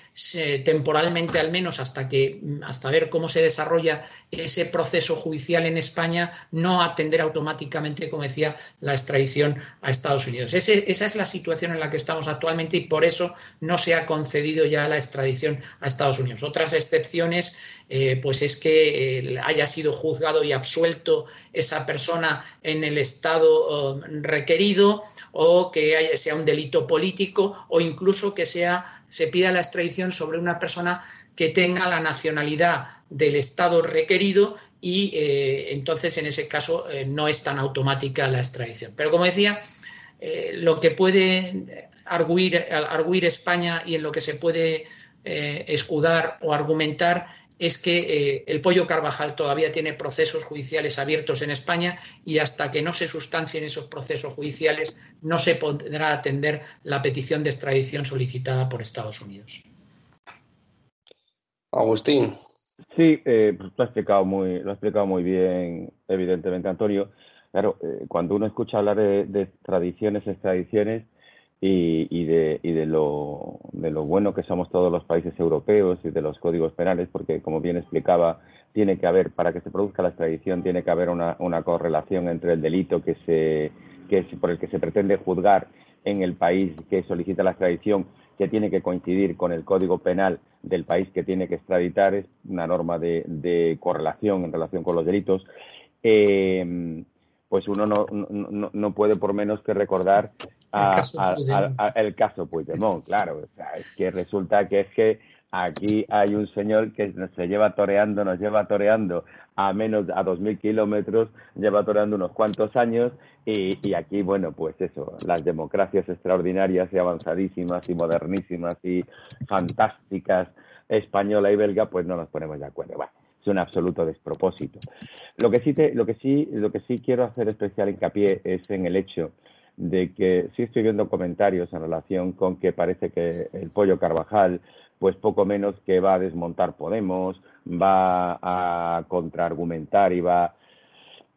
temporalmente al menos hasta que hasta ver cómo se desarrolla ese proceso judicial en España, no atender automáticamente, como decía, la extradición a Estados Unidos. esa es la situación en la que estamos actualmente y por eso no se ha concedido ya la extradición a Estados Unidos. Otras excepciones, eh, pues es que eh, haya sido juzgado y absuelto esa persona en el estado oh, requerido o que sea un delito político o incluso que sea se pida la extradición sobre una persona que tenga la nacionalidad del Estado requerido y eh, entonces en ese caso eh, no es tan automática la extradición. Pero como decía, eh, lo que puede arguir, arguir, España y en lo que se puede escudar o argumentar es que el pollo Carvajal todavía tiene procesos judiciales abiertos en España y hasta que no se sustancien esos procesos judiciales no se podrá atender la petición de extradición solicitada por Estados Unidos. Agustín. Sí, eh, pues lo ha explicado muy, lo ha explicado muy bien, evidentemente, Antonio. Claro, eh, cuando uno escucha hablar de, tradiciones, extradiciones y, y, de, y de, lo, de lo bueno que somos todos los países europeos y de los códigos penales, porque como bien explicaba, tiene que haber, para que se produzca la extradición, tiene que haber una, una correlación entre el delito que se, que por el que se pretende juzgar en el país que solicita la extradición que tiene que coincidir con el Código Penal del país que tiene que extraditar, es una norma de, correlación en relación con los delitos, eh, pues uno no, no, no, puede por menos que recordar el caso Puigdemont, claro, es que resulta que es que aquí hay un señor que se lleva toreando, nos lleva toreando a menos a 2.000 kilómetros, lleva toreando unos cuantos años y, aquí, bueno, pues eso, las democracias extraordinarias y avanzadísimas y modernísimas y fantásticas española y belga, pues no nos ponemos de acuerdo. Bueno, es un absoluto despropósito. Lo que sí, lo que sí, lo que sí quiero hacer especial hincapié es en el hecho de que sí estoy viendo comentarios en relación con que parece que el pollo Carvajal, pues poco menos que va a desmontar Podemos, va a contraargumentar y va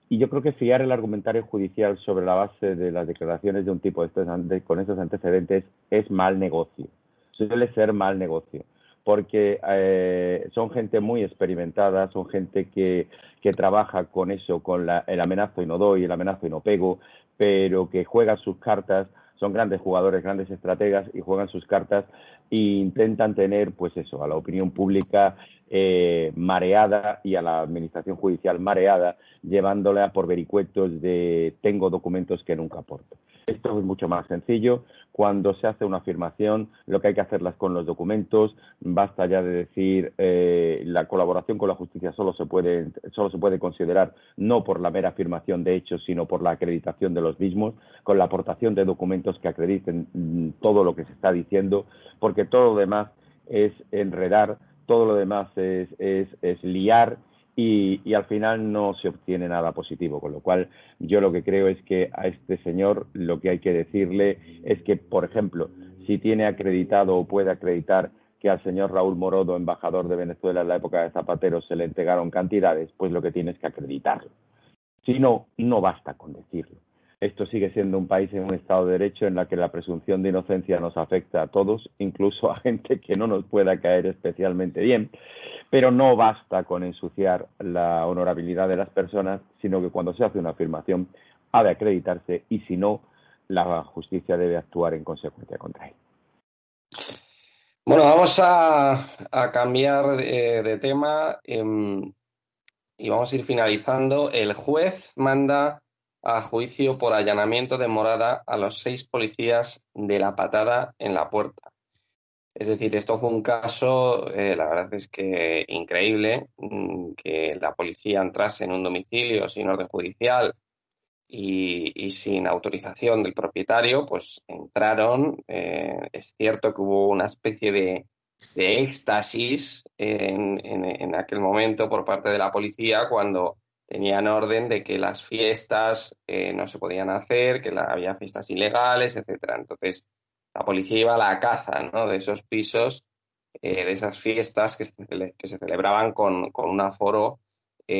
y yo creo que fiar el argumentario judicial sobre la base de las declaraciones de un tipo de con estos antecedentes es mal negocio. Suele ser mal negocio. Porque eh, son gente muy experimentada, son gente que, que trabaja con eso, con la, el amenazo y no doy, el amenazo y no pego, pero que juega sus cartas, son grandes jugadores, grandes estrategas y juegan sus cartas e intentan tener, pues eso, a la opinión pública eh, mareada y a la administración judicial mareada, llevándola por vericuetos de tengo documentos que nunca aporto. Esto es mucho más sencillo. Cuando se hace una afirmación, lo que hay que hacerlas con los documentos. Basta ya de decir eh, la colaboración con la justicia solo se puede solo se puede considerar no por la mera afirmación de hechos, sino por la acreditación de los mismos, con la aportación de documentos que acrediten mm, todo lo que se está diciendo, porque todo lo demás es enredar todo lo demás es, es, liar y, al final no se obtiene nada positivo. Con lo cual, yo lo que creo es que a este señor lo que hay que decirle es que, por ejemplo, si tiene acreditado o puede acreditar que al señor Raúl Morodo, embajador de Venezuela en la época de Zapatero, se le entregaron cantidades, pues lo que tiene es que acreditarlo. Si no, no basta con decirlo. Esto sigue siendo un país en un Estado de Derecho en la que la presunción de inocencia nos afecta a todos, incluso a gente que no nos pueda caer especialmente bien. Pero no basta con ensuciar la honorabilidad de las personas, sino que cuando se hace una afirmación ha de acreditarse y si no, la justicia debe actuar en consecuencia contra él. Bueno, vamos a, cambiar de, tema em, y vamos a ir finalizando. El juez manda a juicio por allanamiento de morada a los seis policías de la patada en la puerta. Es decir, esto fue un caso, eh, la verdad es que increíble, mm, que la policía entrase en un domicilio sin orden judicial y, sin autorización del propietario, pues entraron. Eh, es cierto que hubo una especie de, éxtasis en, aquel momento por parte de la policía cuando tenían orden de que las fiestas eh, no se podían hacer, que había fiestas ilegales, etcétera. Entonces, la policía iba a la caza de esos pisos, eh, de esas fiestas que se, celebraban con, un aforo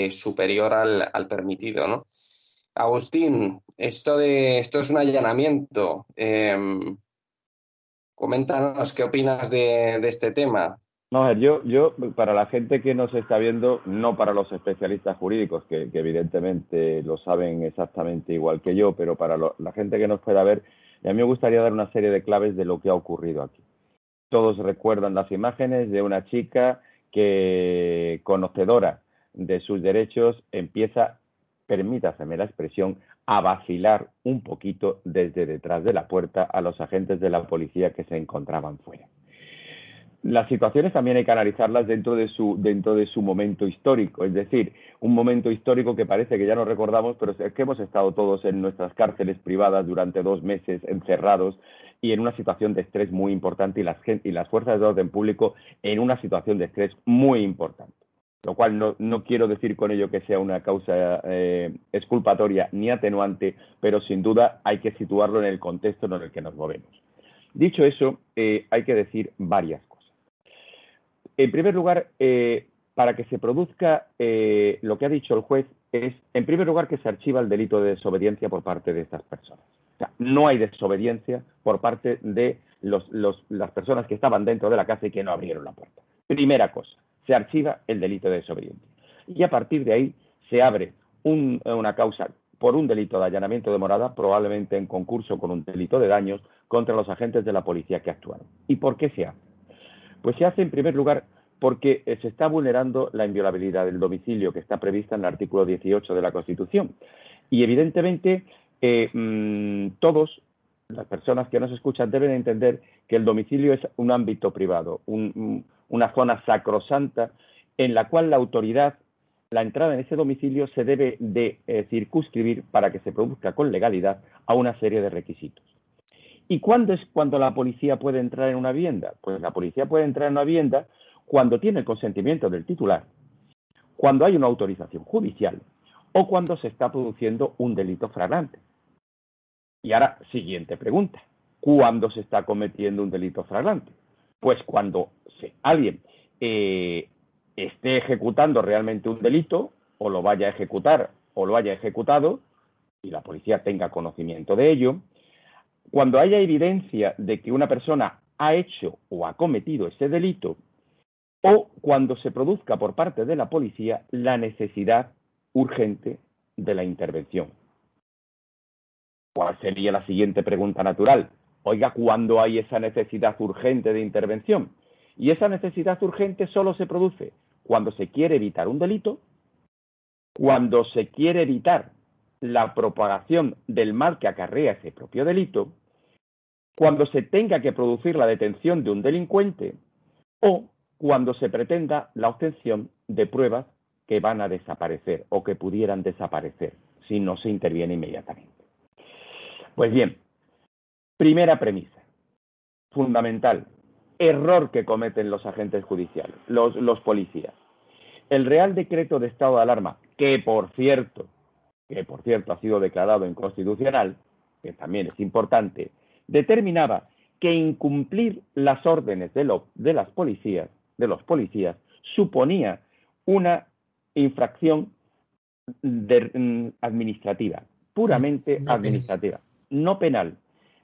superior al, al permitido, ¿no? Agustín, esto, de, esto es un allanamiento. Em, coméntanos qué opinas de, este tema. No, yo, yo, para la gente que nos está viendo, no para los especialistas jurídicos, que, evidentemente lo saben exactamente igual que yo, pero para la gente que nos pueda ver, a mí me gustaría dar una serie de claves de lo que ha ocurrido aquí. Todos recuerdan las imágenes de una chica que, conocedora de sus derechos, empieza permítaseme la expresión, a vacilar un poquito desde detrás de la puerta a los agentes de la policía que se encontraban fuera. Las situaciones también hay que analizarlas dentro de su, dentro de su momento histórico, es decir, un momento histórico que parece que ya no recordamos, pero es que hemos estado todos en nuestras cárceles privadas durante dos meses encerrados y en una situación de estrés muy importante y las, y las fuerzas de orden público en una situación de estrés muy importante lo cual no, quiero decir con ello que sea una causa eh, exculpatoria ni atenuante, pero sin duda hay que situarlo en el contexto en el que nos movemos. Dicho eso, eh, hay que decir varias cosas. En primer lugar, eh, para que se produzca lo que ha dicho el juez, es, en primer lugar, que se archiva el delito de desobediencia por parte de estas personas. O sea, no hay desobediencia por parte de las personas que estaban dentro de la casa y que no abrieron la puerta. Primera cosa se archiva el delito de desobediencia. Y a partir de ahí se abre una causa por un delito de allanamiento de morada, probablemente en concurso con un delito de daños, contra los agentes de la policía que actuaron. ¿Y por qué se hace? Pues se hace en primer lugar porque eh, se está vulnerando la inviolabilidad del domicilio que está prevista en el artículo 18 de la Constitución. Y evidentemente eh, mm, todos las personas que nos escuchan deben entender que el domicilio es un ámbito privado, una zona sacrosanta en la cual la autoridad, la entrada en ese domicilio se debe de eh, circunscribir para que se produzca con legalidad a una serie de requisitos. ¿Y cuándo es cuando la policía puede entrar en una vivienda? Pues la policía puede entrar en una vivienda cuando tiene el consentimiento del titular, cuando hay una autorización judicial o cuando se está produciendo un delito flagrante. Y ahora, siguiente pregunta. ¿Cuándo se está cometiendo un delito flagrante? Pues cuando alguien eh, esté ejecutando realmente un delito, o lo vaya a ejecutar, o lo haya ejecutado, y la policía tenga conocimiento de ello, cuando haya evidencia de que una persona ha hecho o ha cometido ese delito, o cuando se produzca por parte de la policía la necesidad urgente de la intervención. ¿Cuál sería la siguiente pregunta natural? Oiga, ¿cuándo hay esa necesidad urgente de intervención? Y esa necesidad urgente solo se produce cuando se quiere evitar un delito, cuando se quiere evitar la propagación del mal que acarrea ese propio delito, cuando se tenga que producir la detención de un delincuente o cuando se pretenda la obtención de pruebas que van a desaparecer o que pudieran desaparecer si no se interviene inmediatamente. Pues bien, primera premisa, fundamental, error que cometen los agentes judiciales, los, policías. El Real Decreto de Estado de Alarma, que por cierto, que por cierto ha sido declarado inconstitucional, que también es importante, determinaba que incumplir las órdenes de, lo, de las policías, de los policías, suponía una infracción mm, administrativa, puramente administrativa, no penal.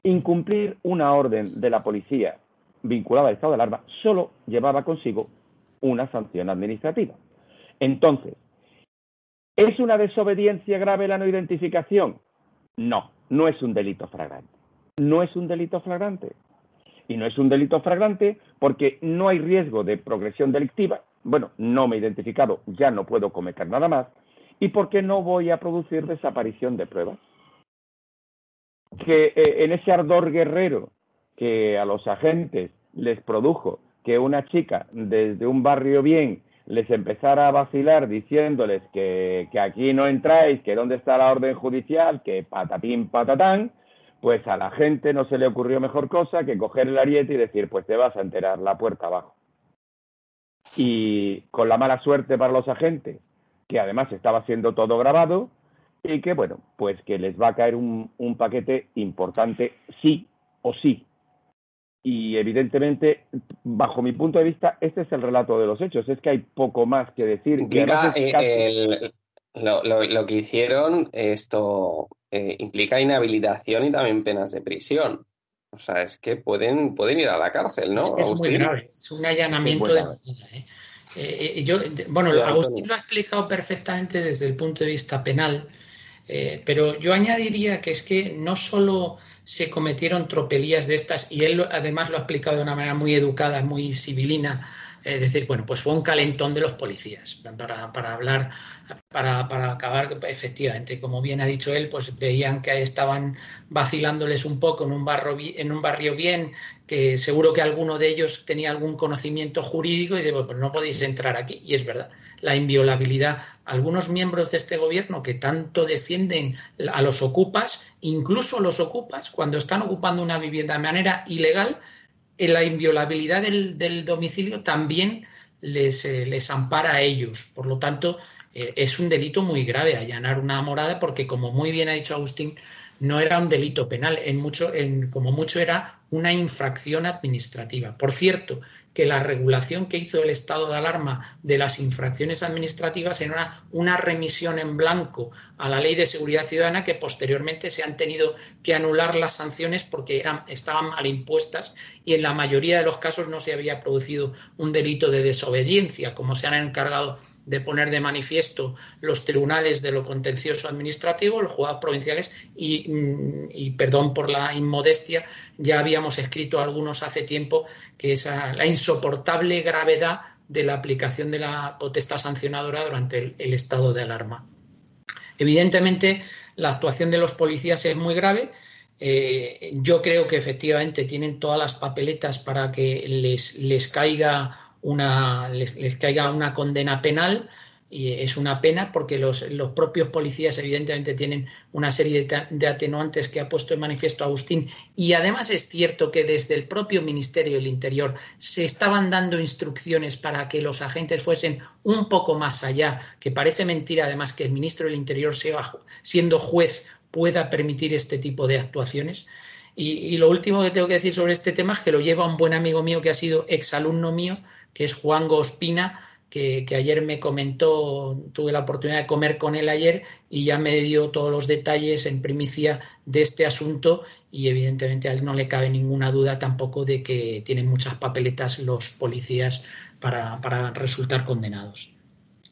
Incumplir una orden de la policía vinculada al estado de alarma solo llevaba consigo una sanción administrativa. Entonces, ¿es una desobediencia grave la no identificación? No, no es un delito flagrante. No es un delito flagrante. Y no es un delito flagrante porque no hay riesgo de progresión delictiva. Bueno, no me he identificado, ya no puedo cometer nada más. Y porque no voy a producir desaparición de pruebas. Que eh, en ese ardor guerrero que a los agentes les produjo que una chica desde un barrio bien les empezara a vacilar diciéndoles que, que, aquí no entráis, que dónde está la orden judicial, que patatín patatán, pues a la gente no se le ocurrió mejor cosa que coger el ariete y decir, pues te vas a enterar la puerta abajo. Y con la mala suerte para los agentes, que además estaba siendo todo grabado, y que bueno, pues que les va a caer un, un paquete importante sí o sí, y evidentemente, bajo mi punto de vista, este es el relato de los hechos. Es que hay poco más que decir. Implica, eh, lo, lo, lo, que hicieron, esto eh, implica inhabilitación y también penas de prisión. O sea, es que pueden, pueden ir a la cárcel, ¿no? Es, que es muy grave, es un allanamiento de... ¿eh? Eh, yo, bueno, Agustín lo ha explicado perfectamente desde el punto de vista penal, pero yo añadiría que es que no solo se cometieron tropelías de estas, y él además lo ha explicado de una manera muy educada, muy civilina, es decir, bueno, pues fue un calentón de los policías para, hablar, para, acabar, efectivamente, como bien ha dicho él, pues veían que estaban vacilándoles un poco en un, barrio, en un barrio bien, que seguro que alguno de ellos tenía algún conocimiento jurídico y digo, pues no podéis entrar aquí. Y es verdad, la inviolabilidad. Algunos miembros de este gobierno que tanto defienden a los ocupas, incluso los ocupas, cuando están ocupando una vivienda de manera ilegal, la inviolabilidad del, domicilio también les, eh, les, ampara a ellos. Por lo tanto, eh, es un delito muy grave allanar una morada porque, como muy bien ha dicho Agustín, no era un delito penal, en mucho, en, como mucho era una infracción administrativa. Por cierto, que la regulación que hizo el estado de alarma de las infracciones administrativas era una, remisión en blanco a la ley de seguridad ciudadana que posteriormente se han tenido que anular las sanciones porque eran, estaban mal impuestas y en la mayoría de los casos no se había producido un delito de desobediencia, como se han encargado de poner de manifiesto los tribunales de lo contencioso administrativo, los juzgados provinciales, y, mm, y, perdón por la inmodestia, ya habíamos escrito algunos hace tiempo que esa, la insoportable gravedad de la aplicación de la potestad sancionadora durante el, el estado de alarma. Evidentemente, la actuación de los policías es muy grave. Eh, yo creo que efectivamente tienen todas las papeletas para que les, les caiga una, les, caiga una condena penal y es una pena porque los, los propios policías evidentemente tienen una serie de, de, atenuantes que ha puesto en manifiesto Agustín y además es cierto que desde el propio Ministerio del Interior se estaban dando instrucciones para que los agentes fuesen un poco más allá, que parece mentira además que el ministro del Interior sea, siendo juez pueda permitir este tipo de actuaciones. Y, y, lo último que tengo que decir sobre este tema es que lo lleva un buen amigo mío que ha sido exalumno mío, que es Juan Gospina, que, que, ayer me comentó, tuve la oportunidad de comer con él ayer y ya me dio todos los detalles en primicia de este asunto y evidentemente a él no le cabe ninguna duda tampoco de que tienen muchas papeletas los policías para, para resultar condenados.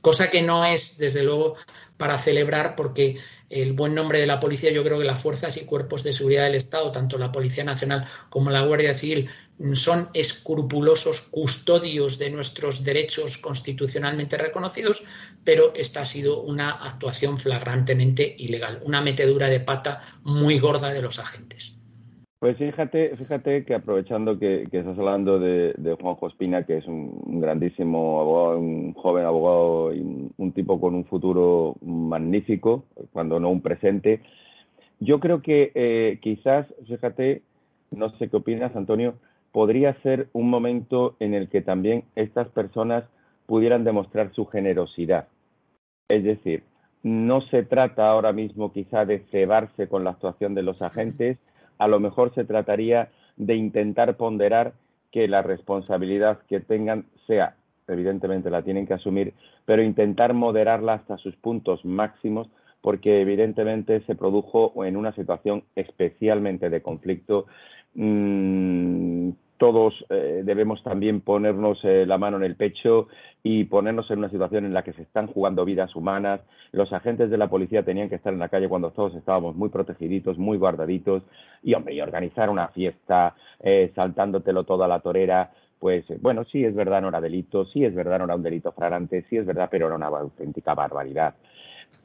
Cosa que no es, desde luego, para celebrar porque el buen nombre de la policía, yo creo que las fuerzas y cuerpos de seguridad del Estado, tanto la Policía Nacional como la Guardia Civil, son escrupulosos custodios de nuestros derechos constitucionalmente reconocidos, pero esta ha sido una actuación flagrantemente ilegal, una metedura de pata muy gorda de los agentes. Pues fíjate, fíjate que aprovechando que, estás hablando de, de, Juanjo Espina, que es un, grandísimo abogado, un joven abogado y un, un, tipo con un futuro magnífico, cuando no un presente, yo creo que eh, quizás, fíjate, no sé qué opinas, Antonio, podría ser un momento en el que también estas personas pudieran demostrar su generosidad. Es decir, no se trata ahora mismo quizá de cebarse con la actuación de los agentes, a lo mejor se trataría de intentar ponderar que la responsabilidad que tengan sea, evidentemente la tienen que asumir, pero intentar moderarla hasta sus puntos máximos porque evidentemente se produjo en una situación especialmente de conflicto. Mm, todos eh, debemos también ponernos eh, la mano en el pecho y ponernos en una situación en la que se están jugando vidas humanas. Los agentes de la policía tenían que estar en la calle cuando todos estábamos muy protegiditos, muy guardaditos y, hombre, y organizar una fiesta eh, saltándotelo toda la torera pues bueno, sí es verdad, no era delito, sí es verdad, no era un delito fragrante, sí es verdad, pero era una auténtica barbaridad.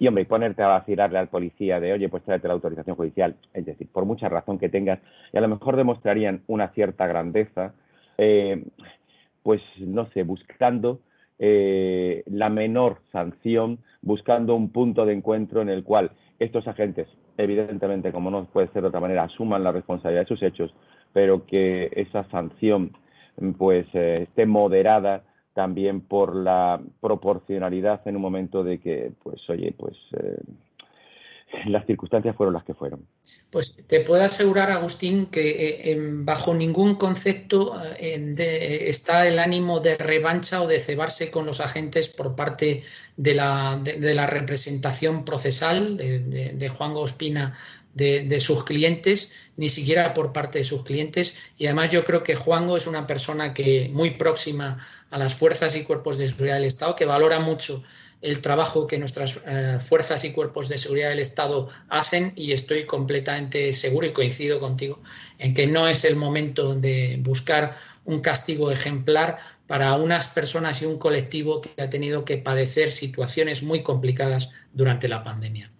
Y hombre, ponerte a vacilarle al policía de, oye, pues tráete la autorización judicial, es decir, por mucha razón que tengas, y a lo mejor demostrarían una cierta grandeza, eh, pues no sé, buscando eh, la menor sanción, buscando un punto de encuentro en el cual estos agentes, evidentemente, como no puede ser de otra manera, asuman la responsabilidad de sus hechos, pero que esa sanción pues eh, esté moderada también por la proporcionalidad en un momento de que, pues, oye, pues eh, las circunstancias fueron las que fueron. Pues te puedo asegurar, Agustín, que eh, bajo ningún concepto está el ánimo de revancha o de cebarse con los agentes por parte de la, de, la representación procesal de, de Juan Gospina de, sus clientes, ni siquiera por parte de sus clientes. Y además yo creo que Juango es una persona que muy próxima a las fuerzas y cuerpos de seguridad del Estado, que valora mucho el trabajo que nuestras eh, fuerzas y cuerpos de seguridad del Estado hacen y estoy completamente seguro y coincido contigo en que no es el momento de buscar un castigo ejemplar para unas personas y un colectivo que ha tenido que padecer situaciones muy complicadas durante la pandemia.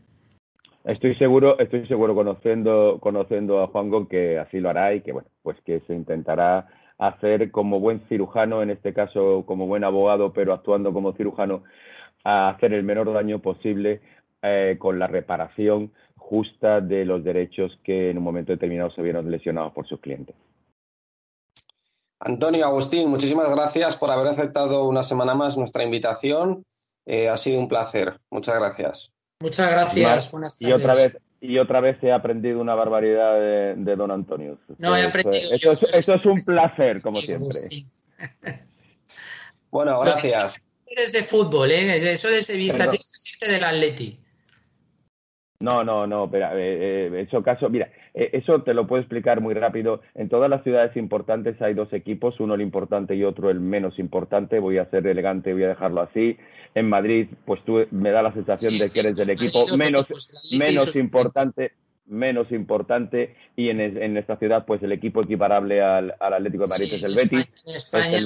Estoy seguro, estoy seguro conociendo, conociendo a Juan Gon que así lo hará y que bueno, pues que se intentará hacer como buen cirujano, en este caso como buen abogado, pero actuando como cirujano, a hacer el menor daño posible eh, con la reparación justa de los derechos que en un momento determinado se vieron lesionados por sus clientes. Antonio Agustín, muchísimas gracias por haber aceptado una semana más nuestra invitación. Eh, ha sido un placer. Muchas gracias. Muchas gracias. Buenas tardes. Y otra vez, y otra vez he aprendido una barbaridad de, don Antonio. No, he aprendido. Eso, eso, es un placer, como siempre. bueno, gracias. Eres de fútbol, ¿eh? Eso de Sevilla, tienes que decirte del Atleti. No, no, no, pero eh, eh, eso caso, mira, eh, eso te lo puedo explicar muy rápido. En todas las ciudades importantes hay dos equipos, uno el importante y otro el menos importante. Voy a ser elegante, voy a dejarlo así. En Madrid, pues tú me da la sensación de que eres del equipo menos, menos importante, menos importante y en, en, esta ciudad pues el equipo equiparable al, Atlético de Madrid es el Betis. En España,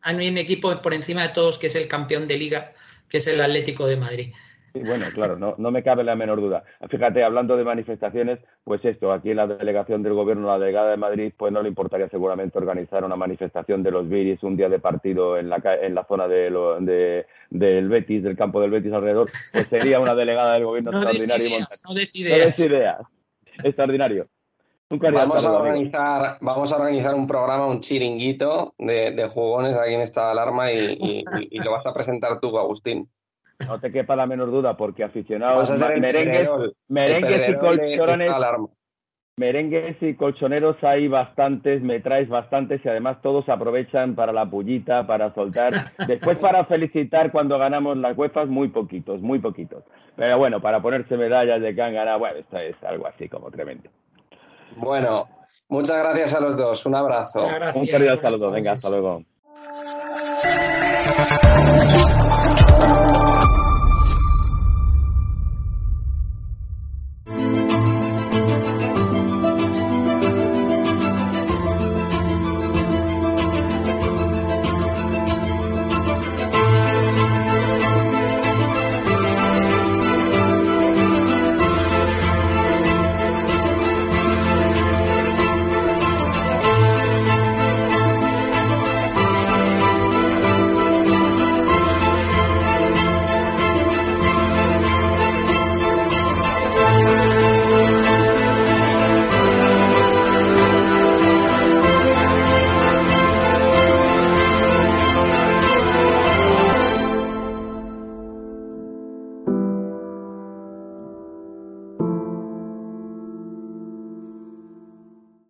hay un equipo por encima de todos que es el campeón de liga, que es el Atlético de Madrid. Sí, bueno, claro, no, no me cabe la menor duda. Fíjate, hablando de manifestaciones, pues esto, aquí en la delegación del gobierno, la delegada de Madrid, pues no le importaría seguramente organizar una manifestación de los Viris un día de partido en la, en la zona de, lo, de del Betis, del campo del Betis alrededor, pues sería una delegada del gobierno extraordinario. no des ideas. No ideas. Extraordinario. Vamos a, organizar, vamos a organizar un programa, un chiringuito de, de jugones aquí en esta alarma y, y lo vas a presentar tú, Agustín. No te quepa la menor duda, porque aficionados merengues, merengues y colchones. Merengues y colchoneros hay bastantes, me traes bastantes y además todos aprovechan para la pullita, para soltar. Después para felicitar cuando ganamos las huefas, muy poquitos, muy poquitos. Pero bueno, para ponerse medallas de que han ganado, bueno, esto es algo así como tremendo. Bueno, muchas gracias a los dos. Un abrazo. Un querido saludo. Venga, hasta luego.